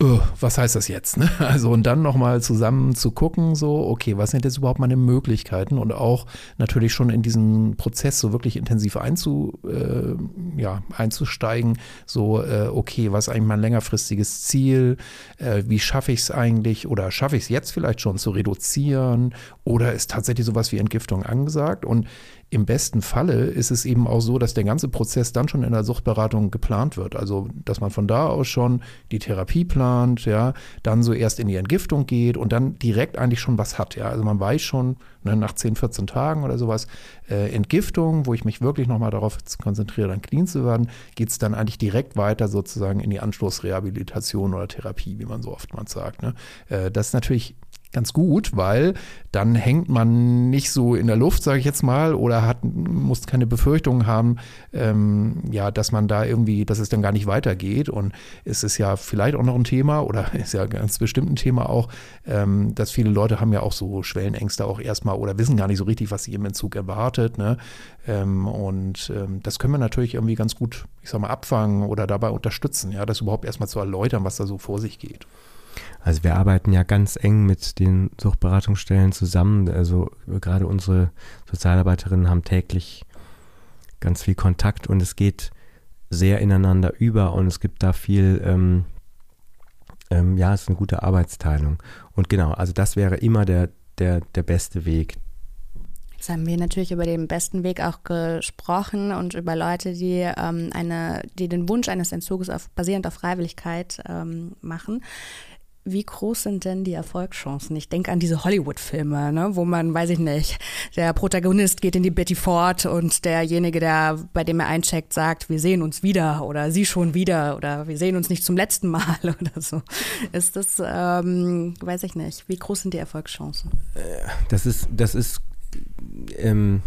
uh, was heißt das jetzt? Ne? Also und dann nochmal zusammen zu gucken, so, okay, was sind jetzt überhaupt meine Möglichkeiten und auch natürlich schon in diesen Prozess so wirklich intensiv einzu äh, äh, ja, einzusteigen. So, äh, okay, was ist eigentlich mein längerfristiges Ziel? Äh, wie schaffe ich es eigentlich? Oder schaffe ich es jetzt vielleicht schon zu reduzieren? Oder ist tatsächlich sowas wie Entgiftung angesagt? Und im besten Falle ist es eben auch so, dass der ganze Prozess dann schon in der Suchtberatung geplant wird. Also, dass man von da aus schon die Therapie plant, ja, dann so erst in die Entgiftung geht und dann direkt eigentlich schon was hat. Ja, also man weiß schon ne, nach 10, 14 Tagen oder sowas, äh, Entgiftung, wo ich mich wirklich nochmal darauf konzentriere, dann clean zu werden, geht es dann eigentlich direkt weiter sozusagen in die Anschlussrehabilitation oder Therapie, wie man so oftmals sagt. Ne? Äh, das ist natürlich ganz gut, weil dann hängt man nicht so in der Luft, sage ich jetzt mal, oder hat, muss keine Befürchtungen haben, ähm, ja, dass man da irgendwie, dass es dann gar nicht weitergeht. Und es ist ja vielleicht auch noch ein Thema oder ist ja ganz bestimmt ein Thema auch, ähm, dass viele Leute haben ja auch so Schwellenängste auch erstmal oder wissen gar nicht so richtig, was sie im Entzug erwartet. Ne? Ähm, und ähm, das können wir natürlich irgendwie ganz gut, ich sag mal, abfangen oder dabei unterstützen, ja, das überhaupt erstmal zu erläutern, was da so vor sich geht. Also wir arbeiten ja ganz eng mit den Suchtberatungsstellen zusammen. Also gerade unsere Sozialarbeiterinnen haben täglich ganz viel Kontakt und es geht sehr ineinander über und es gibt da viel, ähm, ähm, ja, es ist eine gute Arbeitsteilung. Und genau, also das wäre immer der, der, der beste Weg. Jetzt haben wir natürlich über den besten Weg auch gesprochen und über Leute, die ähm, eine, die den Wunsch eines Entzuges auf, basierend auf Freiwilligkeit ähm, machen. Wie groß sind denn die Erfolgschancen? Ich denke an diese Hollywood-Filme, ne, wo man, weiß ich nicht, der Protagonist geht in die Betty Ford und derjenige, der bei dem er eincheckt, sagt, wir sehen uns wieder oder sie schon wieder oder wir sehen uns nicht zum letzten Mal oder so. Ist das, ähm, weiß ich nicht, wie groß sind die Erfolgschancen? Das ist, das ist, ähm,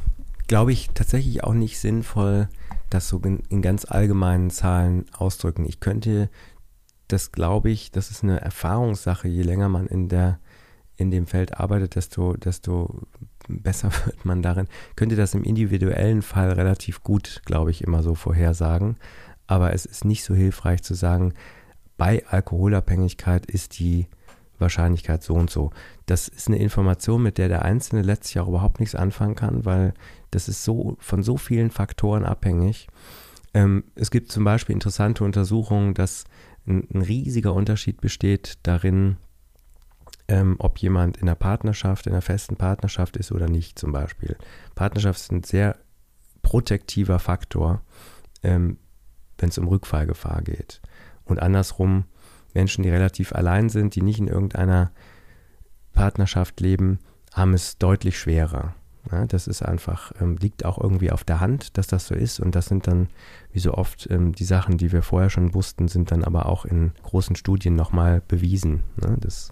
glaube ich, tatsächlich auch nicht sinnvoll, das so in, in ganz allgemeinen Zahlen ausdrücken. Ich könnte das glaube ich, das ist eine Erfahrungssache. Je länger man in der in dem Feld arbeitet, desto, desto besser wird man darin. Könnte das im individuellen Fall relativ gut, glaube ich, immer so vorhersagen. Aber es ist nicht so hilfreich zu sagen, bei Alkoholabhängigkeit ist die Wahrscheinlichkeit so und so. Das ist eine Information, mit der der Einzelne letztlich auch überhaupt nichts anfangen kann, weil das ist so von so vielen Faktoren abhängig. Ähm, es gibt zum Beispiel interessante Untersuchungen, dass ein, ein riesiger Unterschied besteht darin, ähm, ob jemand in einer Partnerschaft, in einer festen Partnerschaft ist oder nicht zum Beispiel. Partnerschaft ist ein sehr protektiver Faktor, ähm, wenn es um Rückfallgefahr geht. Und andersrum, Menschen, die relativ allein sind, die nicht in irgendeiner Partnerschaft leben, haben es deutlich schwerer. Ja, das ist einfach, ähm, liegt auch irgendwie auf der Hand, dass das so ist. Und das sind dann, wie so oft, ähm, die Sachen, die wir vorher schon wussten, sind dann aber auch in großen Studien nochmal bewiesen. Ne? Das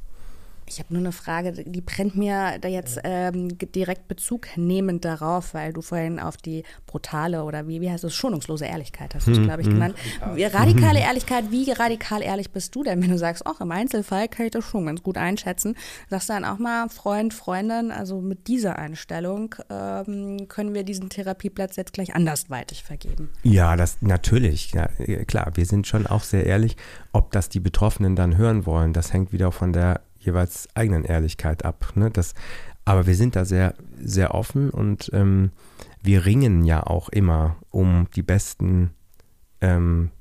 ich habe nur eine Frage, die brennt mir da jetzt ähm, direkt Bezug nehmend darauf, weil du vorhin auf die brutale oder wie, wie heißt es, schonungslose Ehrlichkeit hast du es, hm, glaube ich, hm. genannt. Wie, radikale Ehrlichkeit, wie radikal ehrlich bist du denn, wenn du sagst, ach, im Einzelfall kann ich das schon ganz gut einschätzen. Sagst du dann auch mal, Freund, Freundin, also mit dieser Einstellung ähm, können wir diesen Therapieplatz jetzt gleich andersweitig vergeben? Ja, das natürlich. Ja, klar, wir sind schon auch sehr ehrlich. Ob das die Betroffenen dann hören wollen, das hängt wieder von der jeweils eigenen Ehrlichkeit ab. Ne? Das, aber wir sind da sehr, sehr offen und ähm, wir ringen ja auch immer um die besten ähm,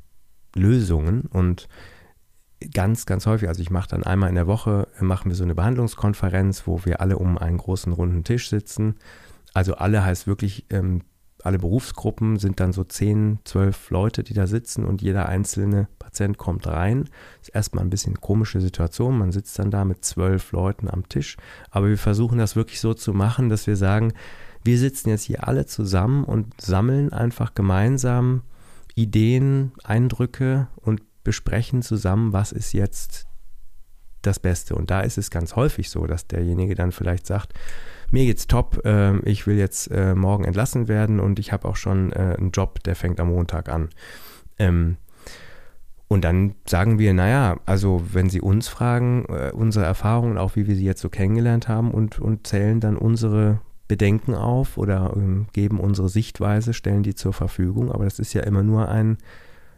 Lösungen und ganz, ganz häufig, also ich mache dann einmal in der Woche, machen wir so eine Behandlungskonferenz, wo wir alle um einen großen runden Tisch sitzen. Also alle heißt wirklich, ähm, alle Berufsgruppen sind dann so 10, 12 Leute, die da sitzen und jeder einzelne Patient kommt rein. Ist erstmal ein bisschen komische Situation. Man sitzt dann da mit zwölf Leuten am Tisch. Aber wir versuchen das wirklich so zu machen, dass wir sagen, wir sitzen jetzt hier alle zusammen und sammeln einfach gemeinsam Ideen, Eindrücke und besprechen zusammen, was ist jetzt das Beste. Und da ist es ganz häufig so, dass derjenige dann vielleicht sagt, mir geht's top, äh, ich will jetzt äh, morgen entlassen werden und ich habe auch schon äh, einen Job, der fängt am Montag an. Ähm, und dann sagen wir, naja, also wenn Sie uns fragen, äh, unsere Erfahrungen, auch wie wir sie jetzt so kennengelernt haben und, und zählen dann unsere Bedenken auf oder ähm, geben unsere Sichtweise, stellen die zur Verfügung. Aber das ist ja immer nur ein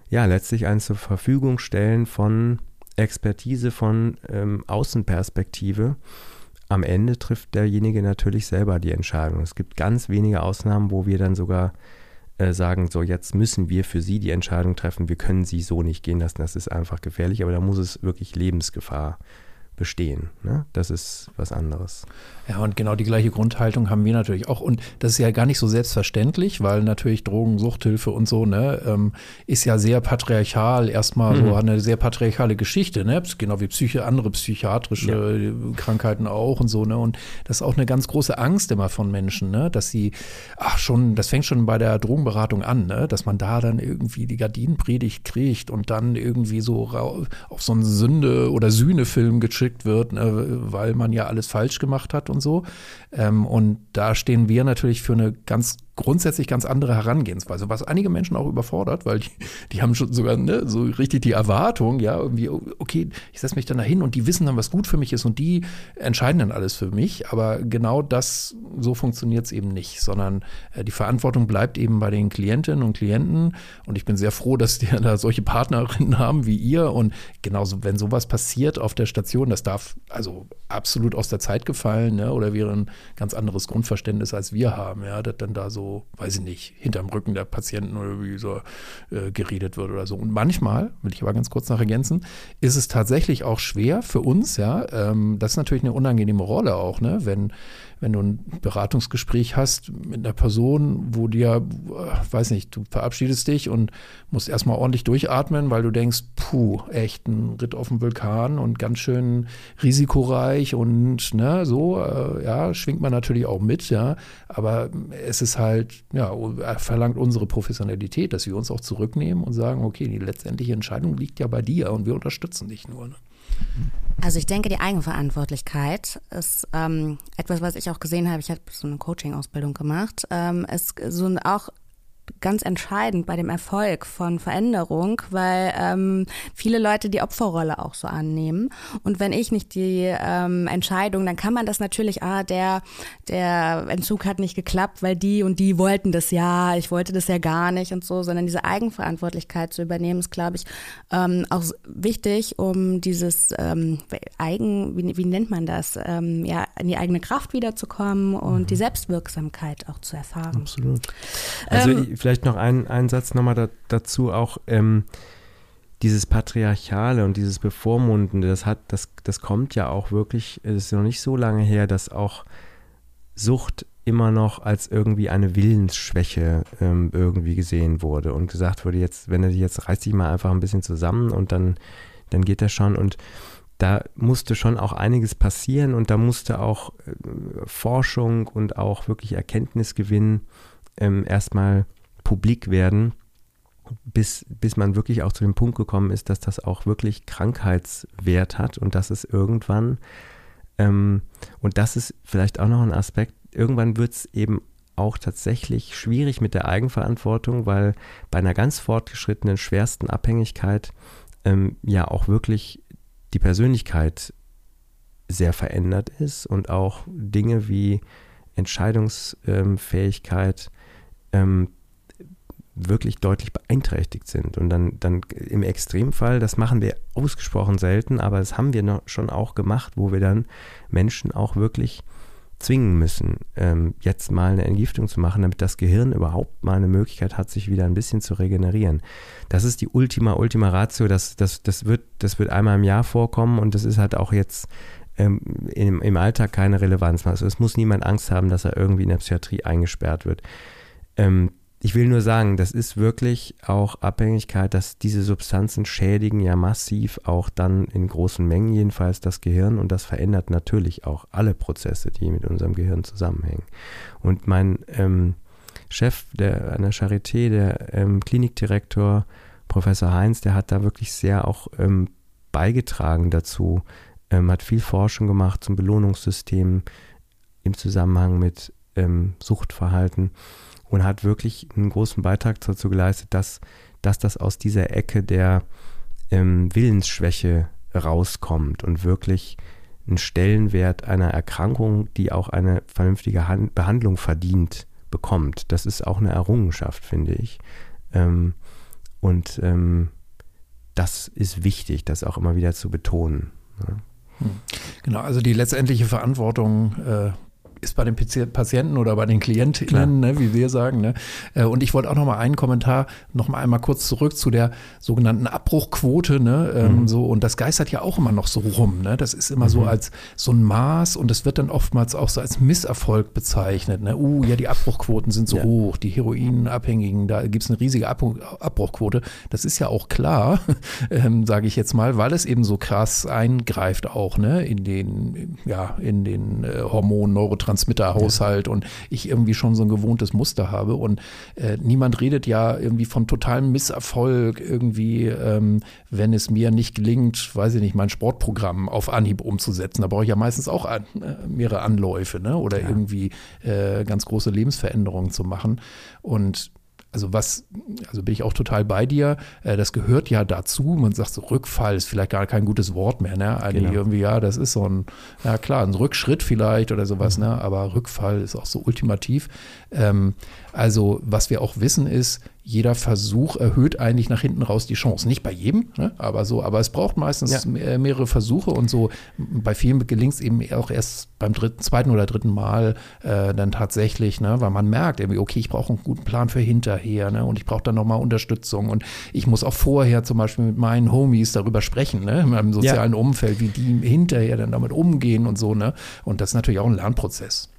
ja, letztlich ein zur Verfügung stellen von Expertise, von ähm, Außenperspektive. Am Ende trifft derjenige natürlich selber die Entscheidung. Es gibt ganz wenige Ausnahmen, wo wir dann sogar äh, sagen, so jetzt müssen wir für Sie die Entscheidung treffen, wir können Sie so nicht gehen lassen, das ist einfach gefährlich, aber da muss es wirklich Lebensgefahr bestehen. Ne? Das ist was anderes. Ja, und genau die gleiche Grundhaltung haben wir natürlich auch. Und das ist ja gar nicht so selbstverständlich, weil natürlich Drogensuchthilfe und so, ne, ähm, ist ja sehr patriarchal, erstmal mhm. so eine sehr patriarchale Geschichte, ne? Genau wie Psyche, andere psychiatrische ja. Krankheiten auch und so, ne? Und das ist auch eine ganz große Angst immer von Menschen, ne? Dass sie, ach schon, das fängt schon bei der Drogenberatung an, ne? Dass man da dann irgendwie die Gardinenpredigt kriegt und dann irgendwie so auf so einen Sünde- oder Sühnefilm geschickt wird, ne? weil man ja alles falsch gemacht hat und so. Ähm, und da stehen wir natürlich für eine ganz grundsätzlich ganz andere Herangehensweise, was einige Menschen auch überfordert, weil die, die haben schon sogar ne, so richtig die Erwartung, ja, irgendwie, okay, ich setze mich dann dahin und die wissen dann, was gut für mich ist und die entscheiden dann alles für mich. Aber genau das, so funktioniert es eben nicht, sondern äh, die Verantwortung bleibt eben bei den Klientinnen und Klienten. Und ich bin sehr froh, dass die da solche Partnerinnen haben wie ihr. Und genauso, wenn sowas passiert auf der Station, das darf also absolut aus der Zeit gefallen, ne, oder wäre ein ganz anderes Grundverständnis, als wir haben, ja, dass dann da so so, weiß ich nicht, hinterm Rücken der Patienten oder wie so äh, geredet wird oder so. Und manchmal, will ich aber ganz kurz noch ergänzen, ist es tatsächlich auch schwer für uns, ja, ähm, das ist natürlich eine unangenehme Rolle auch, ne, wenn wenn du ein Beratungsgespräch hast mit einer Person, wo dir, weiß nicht, du verabschiedest dich und musst erstmal ordentlich durchatmen, weil du denkst, puh, echt ein Ritt auf dem Vulkan und ganz schön risikoreich und ne, so, äh, ja, schwingt man natürlich auch mit, ja, aber es ist halt, ja, verlangt unsere Professionalität, dass wir uns auch zurücknehmen und sagen, okay, die letztendliche Entscheidung liegt ja bei dir und wir unterstützen dich nur. Ne? Also ich denke, die Eigenverantwortlichkeit ist ähm, etwas, was ich auch gesehen habe. Ich habe so eine Coaching-Ausbildung gemacht. Ähm, ist so auch ganz entscheidend bei dem Erfolg von Veränderung, weil ähm, viele Leute die Opferrolle auch so annehmen. Und wenn ich nicht die ähm, Entscheidung, dann kann man das natürlich, ah, der, der Entzug hat nicht geklappt, weil die und die wollten das ja, ich wollte das ja gar nicht und so, sondern diese Eigenverantwortlichkeit zu übernehmen, ist, glaube ich, ähm, auch wichtig, um dieses ähm, Eigen, wie, wie nennt man das, ähm, ja, in die eigene Kraft wiederzukommen und mhm. die Selbstwirksamkeit auch zu erfahren. Absolut. Also ähm, vielleicht noch ein, ein Satz nochmal da, dazu auch. Ähm, dieses Patriarchale und dieses Bevormundende, das hat, das, das kommt ja auch wirklich, es ist noch nicht so lange her, dass auch Sucht immer noch als irgendwie eine Willensschwäche ähm, irgendwie gesehen wurde und gesagt wurde, jetzt, wenn du dich jetzt reiß dich mal einfach ein bisschen zusammen und dann, dann geht das schon. Und da musste schon auch einiges passieren und da musste auch äh, Forschung und auch wirklich Erkenntnisgewinn ähm, erstmal publik werden, bis, bis man wirklich auch zu dem Punkt gekommen ist, dass das auch wirklich Krankheitswert hat und dass es irgendwann, ähm, und das ist vielleicht auch noch ein Aspekt, irgendwann wird es eben auch tatsächlich schwierig mit der Eigenverantwortung, weil bei einer ganz fortgeschrittenen, schwersten Abhängigkeit ähm, ja auch wirklich die Persönlichkeit sehr verändert ist und auch Dinge wie Entscheidungsfähigkeit, ähm, wirklich deutlich beeinträchtigt sind. Und dann, dann im Extremfall, das machen wir ausgesprochen selten, aber das haben wir noch schon auch gemacht, wo wir dann Menschen auch wirklich zwingen müssen, ähm, jetzt mal eine Entgiftung zu machen, damit das Gehirn überhaupt mal eine Möglichkeit hat, sich wieder ein bisschen zu regenerieren. Das ist die Ultima, Ultima Ratio. Das, das, das, wird, das wird einmal im Jahr vorkommen und das ist halt auch jetzt ähm, im, im Alltag keine Relevanz. Also es muss niemand Angst haben, dass er irgendwie in der Psychiatrie eingesperrt wird. Ähm, ich will nur sagen, das ist wirklich auch Abhängigkeit, dass diese Substanzen schädigen ja massiv auch dann in großen Mengen jedenfalls das Gehirn und das verändert natürlich auch alle Prozesse, die mit unserem Gehirn zusammenhängen. Und mein ähm, Chef der, an der Charité, der ähm, Klinikdirektor Professor Heinz, der hat da wirklich sehr auch ähm, beigetragen dazu, ähm, hat viel Forschung gemacht zum Belohnungssystem im Zusammenhang mit ähm, Suchtverhalten und hat wirklich einen großen Beitrag dazu geleistet, dass, dass das aus dieser Ecke der ähm, Willensschwäche rauskommt und wirklich einen Stellenwert einer Erkrankung, die auch eine vernünftige Han Behandlung verdient, bekommt. Das ist auch eine Errungenschaft, finde ich. Ähm, und ähm, das ist wichtig, das auch immer wieder zu betonen. Ne? Genau, also die letztendliche Verantwortung äh, ist bei den Patienten oder bei den KlientInnen, ne, wie wir sagen. Ne? Äh, und ich wollte auch noch mal einen Kommentar noch mal einmal kurz zurück zu der sogenannten Abbruchquote. Ne? Ähm, mhm. so, und das geistert ja auch immer noch so rum. Ne? Das ist immer mhm. so als so ein Maß und es wird dann oftmals auch so als Misserfolg bezeichnet. Ne? Uh, ja, die Abbruchquoten sind so ja. hoch, die Heroinabhängigen, da gibt es eine riesige Abbruch, Abbruchquote. Das ist ja auch klar, ähm, sage ich jetzt mal, weil es eben so krass eingreift auch ne? in den, ja, in den äh, Hormonen, Neurotransmittern Neurotransmitterhaushalt ja. und ich irgendwie schon so ein gewohntes Muster habe. Und äh, niemand redet ja irgendwie von totalem Misserfolg, irgendwie, ähm, wenn es mir nicht gelingt, weiß ich nicht, mein Sportprogramm auf Anhieb umzusetzen. Da brauche ich ja meistens auch an, äh, mehrere Anläufe ne? oder ja. irgendwie äh, ganz große Lebensveränderungen zu machen. Und also was, also bin ich auch total bei dir. Äh, das gehört ja dazu. Man sagt so, Rückfall ist vielleicht gar kein gutes Wort mehr, ne? Eigentlich genau. irgendwie, ja, das ist so ein, ja klar, ein Rückschritt vielleicht oder sowas, mhm. ne? Aber Rückfall ist auch so ultimativ. Ähm, also, was wir auch wissen ist, jeder Versuch erhöht eigentlich nach hinten raus die Chance. Nicht bei jedem, ne? aber so, aber es braucht meistens ja. mehrere Versuche und so. Bei vielen gelingt es eben auch erst beim dritten, zweiten oder dritten Mal äh, dann tatsächlich, ne? weil man merkt irgendwie, okay, ich brauche einen guten Plan für hinterher ne? und ich brauche dann nochmal Unterstützung und ich muss auch vorher zum Beispiel mit meinen Homies darüber sprechen, ne? in meinem sozialen ja. Umfeld, wie die hinterher dann damit umgehen und so. Ne? Und das ist natürlich auch ein Lernprozess.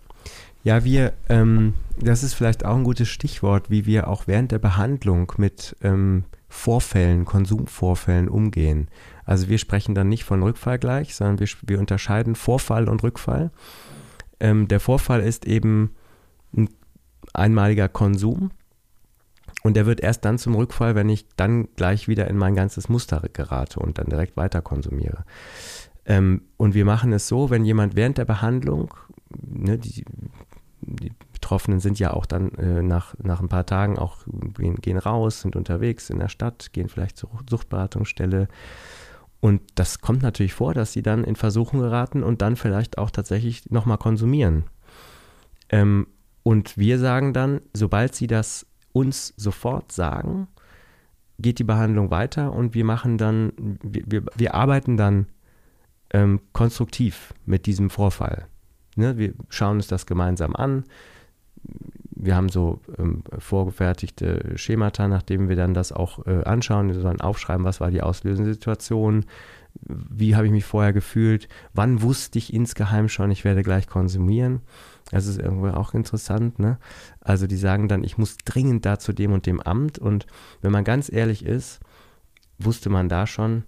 Ja, wir, ähm, das ist vielleicht auch ein gutes Stichwort, wie wir auch während der Behandlung mit ähm, Vorfällen, Konsumvorfällen umgehen. Also wir sprechen dann nicht von Rückfall gleich, sondern wir, wir unterscheiden Vorfall und Rückfall. Ähm, der Vorfall ist eben ein einmaliger Konsum und der wird erst dann zum Rückfall, wenn ich dann gleich wieder in mein ganzes Muster gerate und dann direkt weiter konsumiere. Ähm, und wir machen es so, wenn jemand während der Behandlung, ne, die, die Betroffenen sind ja auch dann äh, nach, nach ein paar Tagen auch, gehen, gehen raus, sind unterwegs in der Stadt, gehen vielleicht zur Suchtberatungsstelle. Und das kommt natürlich vor, dass sie dann in Versuchung geraten und dann vielleicht auch tatsächlich nochmal konsumieren. Ähm, und wir sagen dann, sobald sie das uns sofort sagen, geht die Behandlung weiter und wir machen dann, wir, wir, wir arbeiten dann ähm, konstruktiv mit diesem Vorfall. Ne, wir schauen uns das gemeinsam an. Wir haben so ähm, vorgefertigte Schemata, nachdem wir dann das auch äh, anschauen. Wir sollen aufschreiben, was war die auslösende Situation, wie habe ich mich vorher gefühlt, wann wusste ich insgeheim schon, ich werde gleich konsumieren. Das ist irgendwo auch interessant. Ne? Also die sagen dann, ich muss dringend da zu dem und dem Amt. Und wenn man ganz ehrlich ist, wusste man da schon,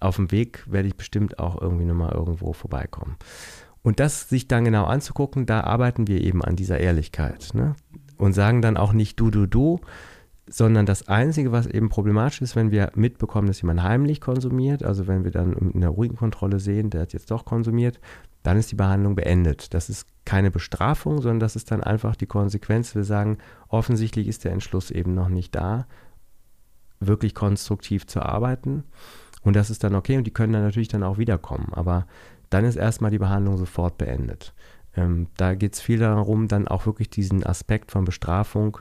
auf dem Weg werde ich bestimmt auch irgendwie nochmal irgendwo vorbeikommen. Und das sich dann genau anzugucken, da arbeiten wir eben an dieser Ehrlichkeit. Ne? Und sagen dann auch nicht du, du, du, sondern das Einzige, was eben problematisch ist, wenn wir mitbekommen, dass jemand heimlich konsumiert, also wenn wir dann in der Urinkontrolle sehen, der hat jetzt doch konsumiert, dann ist die Behandlung beendet. Das ist keine Bestrafung, sondern das ist dann einfach die Konsequenz. Wir sagen, offensichtlich ist der Entschluss eben noch nicht da, wirklich konstruktiv zu arbeiten. Und das ist dann okay und die können dann natürlich dann auch wiederkommen. Aber dann ist erstmal die Behandlung sofort beendet. Ähm, da geht es viel darum, dann auch wirklich diesen Aspekt von Bestrafung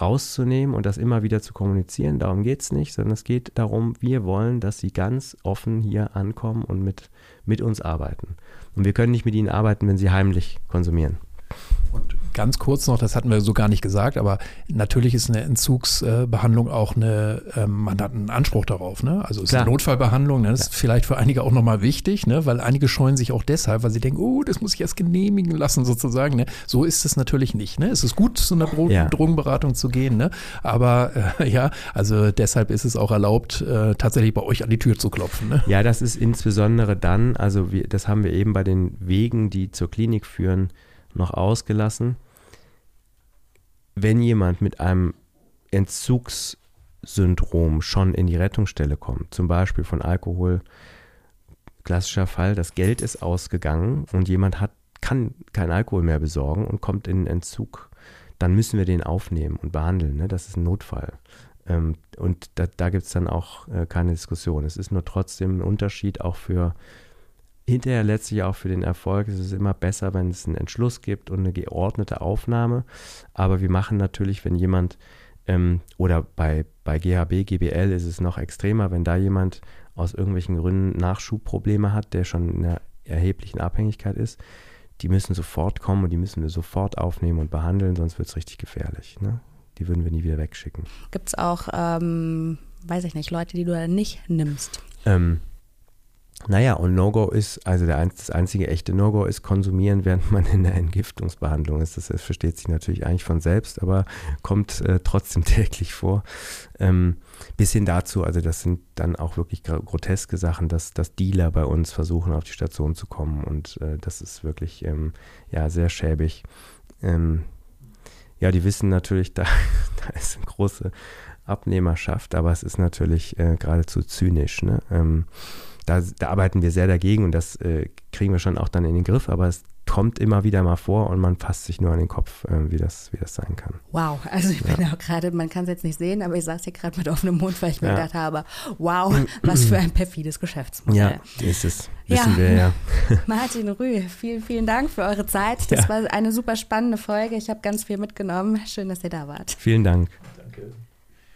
rauszunehmen und das immer wieder zu kommunizieren. Darum geht es nicht, sondern es geht darum, wir wollen, dass sie ganz offen hier ankommen und mit, mit uns arbeiten. Und wir können nicht mit ihnen arbeiten, wenn sie heimlich konsumieren. Und ganz kurz noch, das hatten wir so gar nicht gesagt, aber natürlich ist eine Entzugsbehandlung auch eine, ähm, man hat einen Anspruch darauf, ne? Also es ist eine Notfallbehandlung, ne? das ja. ist vielleicht für einige auch nochmal wichtig, ne? Weil einige scheuen sich auch deshalb, weil sie denken, oh, das muss ich erst genehmigen lassen sozusagen, ne? So ist es natürlich nicht, ne? Es ist gut, zu einer Dro ja. Drogenberatung zu gehen, ne? Aber äh, ja, also deshalb ist es auch erlaubt, äh, tatsächlich bei euch an die Tür zu klopfen, ne? Ja, das ist insbesondere dann, also wir, das haben wir eben bei den Wegen, die zur Klinik führen, noch ausgelassen. Wenn jemand mit einem Entzugssyndrom schon in die Rettungsstelle kommt, zum Beispiel von Alkohol, klassischer Fall, das Geld ist ausgegangen und jemand hat, kann kein Alkohol mehr besorgen und kommt in Entzug, dann müssen wir den aufnehmen und behandeln. Ne? Das ist ein Notfall. Ähm, und da, da gibt es dann auch äh, keine Diskussion. Es ist nur trotzdem ein Unterschied auch für hinterher letztlich auch für den Erfolg ist es immer besser, wenn es einen Entschluss gibt und eine geordnete Aufnahme. Aber wir machen natürlich, wenn jemand ähm, oder bei, bei GHB, GBL ist es noch extremer, wenn da jemand aus irgendwelchen Gründen Nachschubprobleme hat, der schon in einer erheblichen Abhängigkeit ist, die müssen sofort kommen und die müssen wir sofort aufnehmen und behandeln, sonst wird es richtig gefährlich. Ne? Die würden wir nie wieder wegschicken. Gibt es auch, ähm, weiß ich nicht, Leute, die du da nicht nimmst? Ähm, naja, und No-Go ist, also der, das einzige echte No-Go ist konsumieren, während man in der Entgiftungsbehandlung ist. Das, das versteht sich natürlich eigentlich von selbst, aber kommt äh, trotzdem täglich vor. Ähm, bis hin dazu, also das sind dann auch wirklich groteske Sachen, dass, dass Dealer bei uns versuchen, auf die Station zu kommen und äh, das ist wirklich ähm, ja, sehr schäbig. Ähm, ja, die wissen natürlich, da, da ist eine große Abnehmerschaft, aber es ist natürlich äh, geradezu zynisch. Ne? Da, da, arbeiten wir sehr dagegen und das äh, kriegen wir schon auch dann in den Griff, aber es kommt immer wieder mal vor und man fasst sich nur an den Kopf, äh, wie, das, wie das sein kann. Wow, also ich bin auch gerade, man kann es jetzt nicht sehen, aber ich saß hier gerade mit offenem Mund, weil ich mir ja. gedacht habe, wow, was für ein perfides Geschäftsmodell. Ja, ist es. Wissen ja. wir ja. Martin Rüh, vielen, vielen Dank für eure Zeit. Das ja. war eine super spannende Folge. Ich habe ganz viel mitgenommen. Schön, dass ihr da wart. Vielen Dank.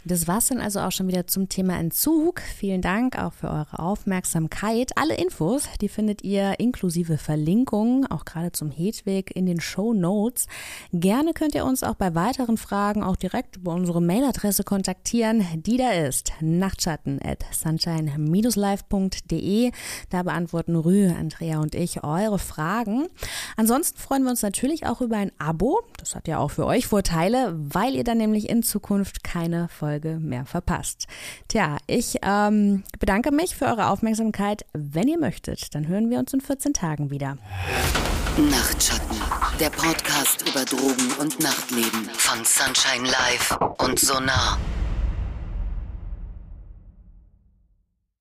Das war's dann also auch schon wieder zum Thema Entzug. Vielen Dank auch für eure Aufmerksamkeit. Alle Infos, die findet ihr inklusive Verlinkungen, auch gerade zum Hedwig in den Show Notes. Gerne könnt ihr uns auch bei weiteren Fragen auch direkt über unsere Mailadresse kontaktieren, die da ist nachtschatten at sunshine-live.de. Da beantworten Rü, Andrea und ich eure Fragen. Ansonsten freuen wir uns natürlich auch über ein Abo. Das hat ja auch für euch Vorteile, weil ihr dann nämlich in Zukunft keine Folge Folge mehr verpasst. Tja, ich ähm, bedanke mich für eure Aufmerksamkeit. Wenn ihr möchtet, dann hören wir uns in 14 Tagen wieder. Nachtschatten, der Podcast über Drogen und Nachtleben von Sunshine Live und Sonar.